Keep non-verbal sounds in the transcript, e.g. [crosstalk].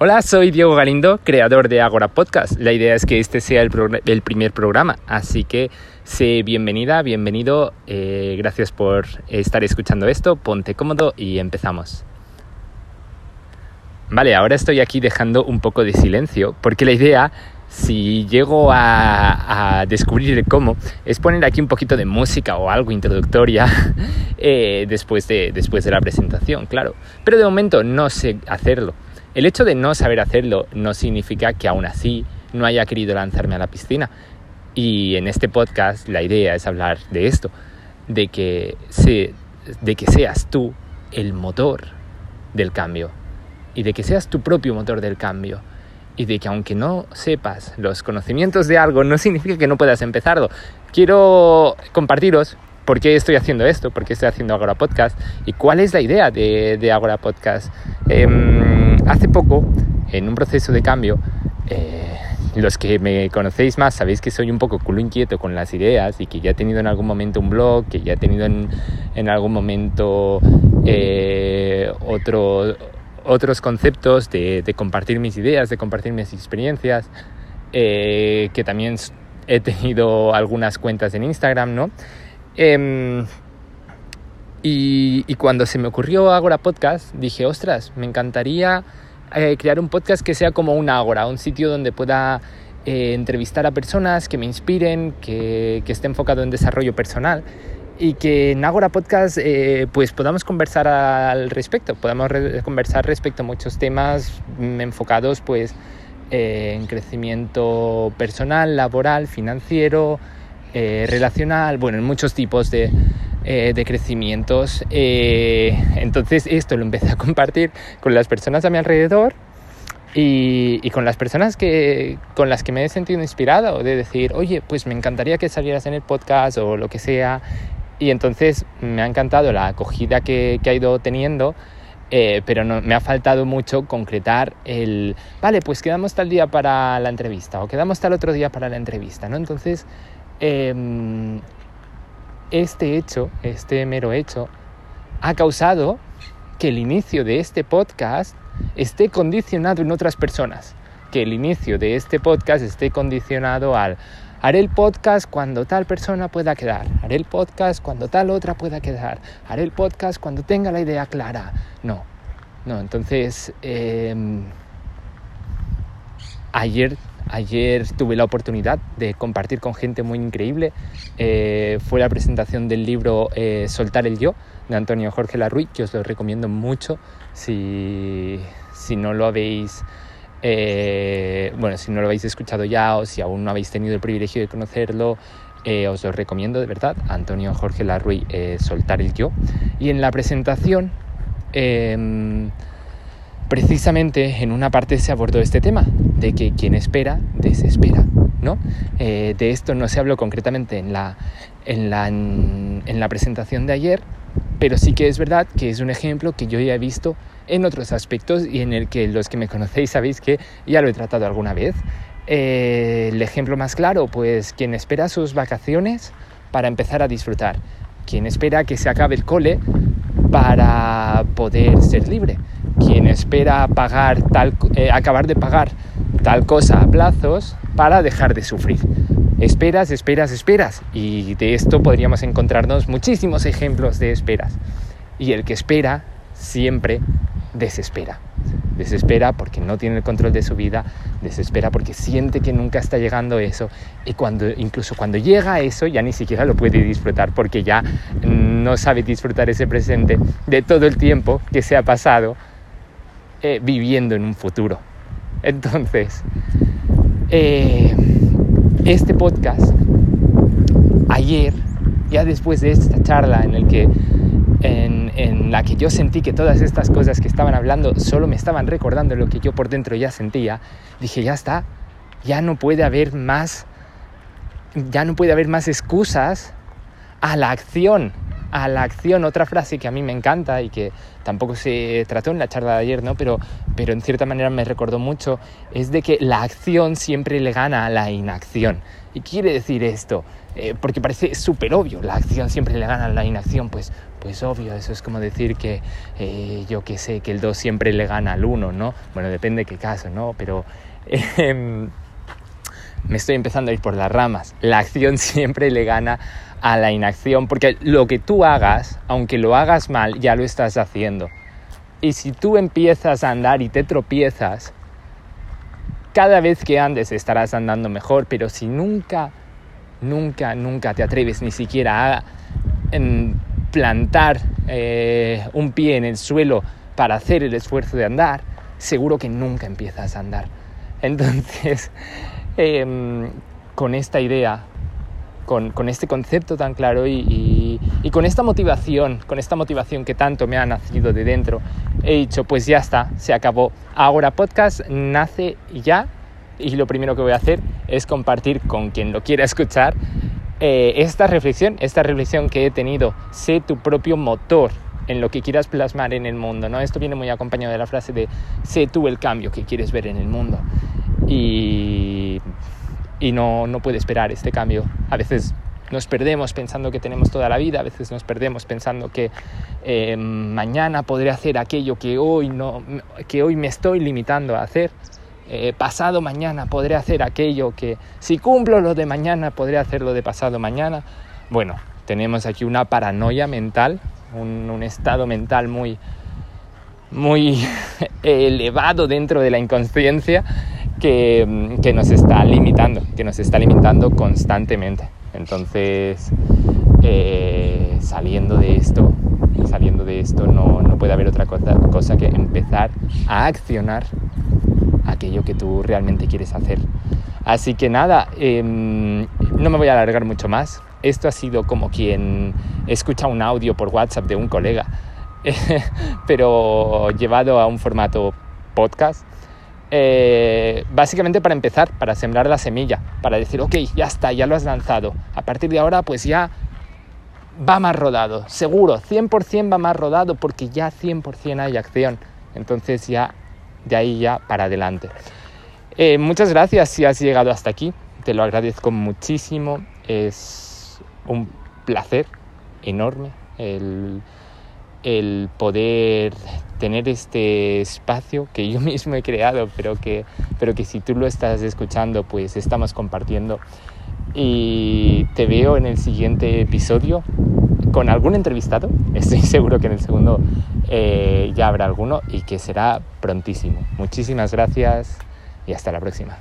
Hola, soy Diego Galindo, creador de Agora Podcast. La idea es que este sea el, primer programa, así que sé bienvenida, bienvenido. Eh, gracias por estar escuchando esto. Ponte cómodo y empezamos. Vale, ahora estoy aquí dejando un poco de silencio porque la idea si llego a, descubrir cómo, es poner aquí un poquito de música o algo introductoria [laughs] eh, después, de, después de la presentación, claro. Pero de momento no sé hacerlo. El hecho de no saber hacerlo no significa que aún así no haya querido lanzarme a la piscina. Y en este podcast la idea es hablar de esto, de que, de que seas tú el motor del cambio y de que seas tu propio motor del cambio y de que aunque no sepas los conocimientos de algo no significa que no puedas empezarlo. Quiero compartiros por qué estoy haciendo esto, por qué estoy haciendo Agora Podcast y cuál es la idea de, de Agora Podcast. Em, hace poco, en un proceso de cambio, eh, los que me conocéis más sabéis que soy un poco culo inquieto con las ideas y que ya he tenido en algún momento un blog, que ya he tenido en, en algún momento eh, otro, otros conceptos de, de, compartir mis ideas, de compartir mis experiencias, eh, que también he tenido algunas cuentas en Instagram, ¿no? Em, y, cuando se me ocurrió Agora Podcast, dije, ostras, me encantaría eh, crear un podcast que sea como un Agora, un sitio donde pueda eh, entrevistar a personas que me inspiren, que, que, esté enfocado en desarrollo personal y que en Agora Podcast eh, pues podamos conversar al respecto, podamos conversar respecto a muchos temas mm, enfocados pues en crecimiento personal, laboral, financiero, relacional, bueno, en muchos tipos de, eh, de crecimientos. Eh, entonces esto lo empecé a compartir con las personas a mi alrededor y, y, con las personas que, con las que me he sentido inspirado, de decir, oye, pues me encantaría que salieras en el podcast o lo que sea. Y entonces me ha encantado la acogida que, que ha ido teniendo. Eh, pero no, me ha faltado mucho concretar el, vale, pues quedamos tal día para la entrevista o quedamos tal otro día para la entrevista, ¿no? Entonces, eh, este hecho, este mero hecho, ha causado que el inicio de este podcast esté condicionado en otras personas, que el inicio de este podcast esté condicionado al haré el podcast cuando tal persona pueda quedar, haré el podcast cuando tal otra pueda quedar, haré el podcast cuando tenga la idea clara. No, no, entonces em, ayer Ayer tuve la oportunidad de compartir con gente muy increíble. Eh, fue la presentación del libro eh, Soltar el Yo de Antonio Jorge Larruy, que os lo recomiendo mucho si, si no lo habéis... Eh, bueno, si no lo habéis escuchado ya o si aún no habéis tenido el privilegio de conocerlo, os lo recomiendo de verdad. Antonio Jorge Larruy, Soltar el Yo. Y en la presentación em, precisamente en una parte se abordó este tema, de que quien espera, desespera. ¿no? Eh, de esto no se habló concretamente en la, en, la, en, la presentación de ayer, pero sí que es verdad que es un ejemplo que yo ya he visto en otros aspectos y en el que los que me conocéis sabéis que ya lo he tratado alguna vez. Eh, el ejemplo más claro, pues quien espera sus vacaciones para empezar a disfrutar, quien espera que se acabe el cole para poder ser libre, quien espera pagar tal, eh, acabar de pagar tal cosa a plazos para dejar de sufrir. Esperas, esperas, esperas. Y de esto podríamos encontrarnos muchísimos ejemplos de esperas. Y el que espera siempre desespera. Desespera porque no tiene el control de su vida, desespera porque siente que nunca está llegando eso y cuando incluso cuando llega a eso ya ni siquiera lo puede disfrutar porque ya no sabe disfrutar ese presente de todo el tiempo que se ha pasado eh, viviendo en un futuro. Entonces, eh, este podcast, ayer, ya después de esta charla en, en, la que yo sentí que todas estas cosas que estaban hablando solo me estaban recordando lo que yo por dentro ya sentía, dije, ya está, ya no puede haber más, ya no puede haber más excusas a la acción a la acción. Otra frase que a mí me encanta y que tampoco se trató en la charla de ayer, ¿no? pero, pero en cierta manera me recordó mucho, es de que la acción siempre le gana a la inacción. ¿Y quiere decir esto? Eh, porque parece súper obvio, la acción siempre le gana a la inacción, pues, pues obvio, eso es como decir que eh, yo que sé, que el 2 siempre le gana al 1, ¿no? Bueno, depende de qué caso, ¿no? Pero... [laughs] Em, me estoy empezando a ir por las ramas. La acción siempre le gana a la inacción, porque lo que tú hagas, aunque lo hagas mal, ya lo estás haciendo. Y si tú empiezas a andar y te tropiezas, cada vez que andes estarás andando mejor, pero si nunca, nunca, nunca te atreves ni siquiera a plantar eh, un pie en el suelo para hacer el esfuerzo de andar, seguro que nunca empiezas a andar. Entonces, [laughs] Em, con esta idea, con, este concepto tan claro y, con esta motivación, con esta motivación que tanto me ha nacido de dentro, he dicho, pues ya está, se acabó. Ahora podcast nace ya y lo primero que voy a hacer es compartir con quien lo quiera escuchar eh, esta reflexión, esta reflexión que he tenido. Sé tu propio motor en lo que quieras plasmar en el mundo. ¿no? Esto viene muy acompañado de la frase de sé tú el cambio que quieres ver en el mundo y, y no, no puede esperar este cambio. A veces nos perdemos pensando que tenemos toda la vida, a veces nos perdemos pensando que eh, mañana podré hacer aquello que hoy, no, que hoy me estoy limitando a hacer. Eh, pasado mañana podré hacer aquello que si cumplo lo de mañana podré hacerlo de pasado mañana. Bueno, tenemos aquí una paranoia mental, un, un estado mental muy, muy [laughs] elevado dentro de la inconsciencia que, que, nos está limitando, que nos está limitando constantemente. Entonces, eh, saliendo de esto, saliendo de esto, no, puede haber otra cosa, cosa, que empezar a accionar aquello que tú realmente quieres hacer. Así que nada, em, no me voy a alargar mucho más. Esto ha sido como quien escucha un audio por WhatsApp de un colega, [laughs] pero llevado a un formato podcast eh, básicamente para empezar, para sembrar la semilla, para decir, ok, ya está, ya lo has lanzado. A partir de ahora, pues ya va más rodado, seguro, 100% va más rodado porque ya 100% hay acción. Entonces ya, de ahí ya para adelante. Eh, muchas gracias si has llegado hasta aquí, te lo agradezco muchísimo, es un placer enorme el el poder tener este espacio que yo [laughs] mismo he creado, pero que, pero que si tú lo estás escuchando, pues estamos compartiendo. Y te veo en el siguiente episodio con algún entrevistado. [laughs] Estoy seguro que en el segundo eh, ya habrá alguno y que será prontísimo. Muchísimas gracias y hasta la próxima.